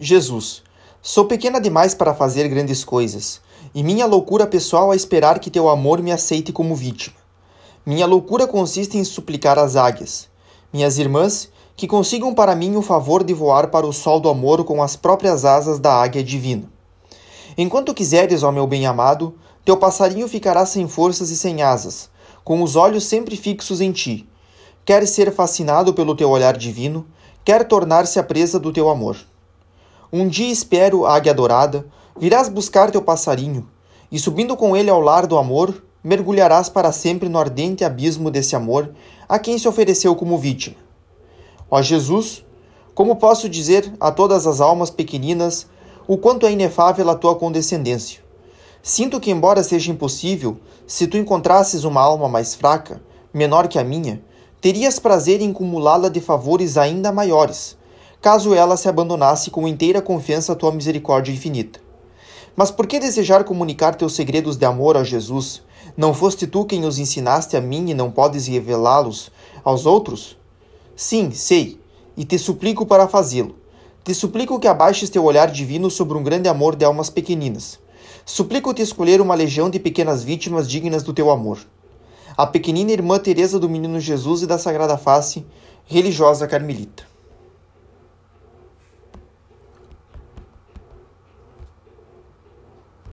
Jesus, sou pequena demais para fazer grandes coisas, e minha loucura pessoal é esperar que teu amor me aceite como vítima. Minha loucura consiste em suplicar às águias, minhas irmãs, que consigam para mim o favor de voar para o sol do amor com as próprias asas da águia divina. Enquanto quiseres, ó meu bem-amado, teu passarinho ficará sem forças e sem asas, com os olhos sempre fixos em ti. Quer ser fascinado pelo teu olhar divino, quer tornar-se a presa do teu amor. Um dia espero, águia dourada, virás buscar teu passarinho, e subindo com ele ao lar do amor, mergulharás para sempre no ardente abismo desse amor a quem se ofereceu como vítima. Ó Jesus, como posso dizer a todas as almas pequeninas o quanto é inefável a tua condescendência? Sinto que, embora seja impossível, se tu encontrasses uma alma mais fraca, menor que a minha, terias prazer em cumulá-la de favores ainda maiores, caso ela se abandonasse com inteira confiança à tua misericórdia infinita. Mas por que desejar comunicar teus segredos de amor a Jesus? Não foste tu quem os ensinaste a mim e não podes revelá-los aos outros? Sim, sei, e te suplico para fazê-lo. Te suplico que abaixes teu olhar divino sobre um grande amor de almas pequeninas. Suplico-te escolher uma legião de pequenas vítimas dignas do teu amor. A pequenina irmã Teresa do Menino Jesus e da Sagrada Face, religiosa carmelita.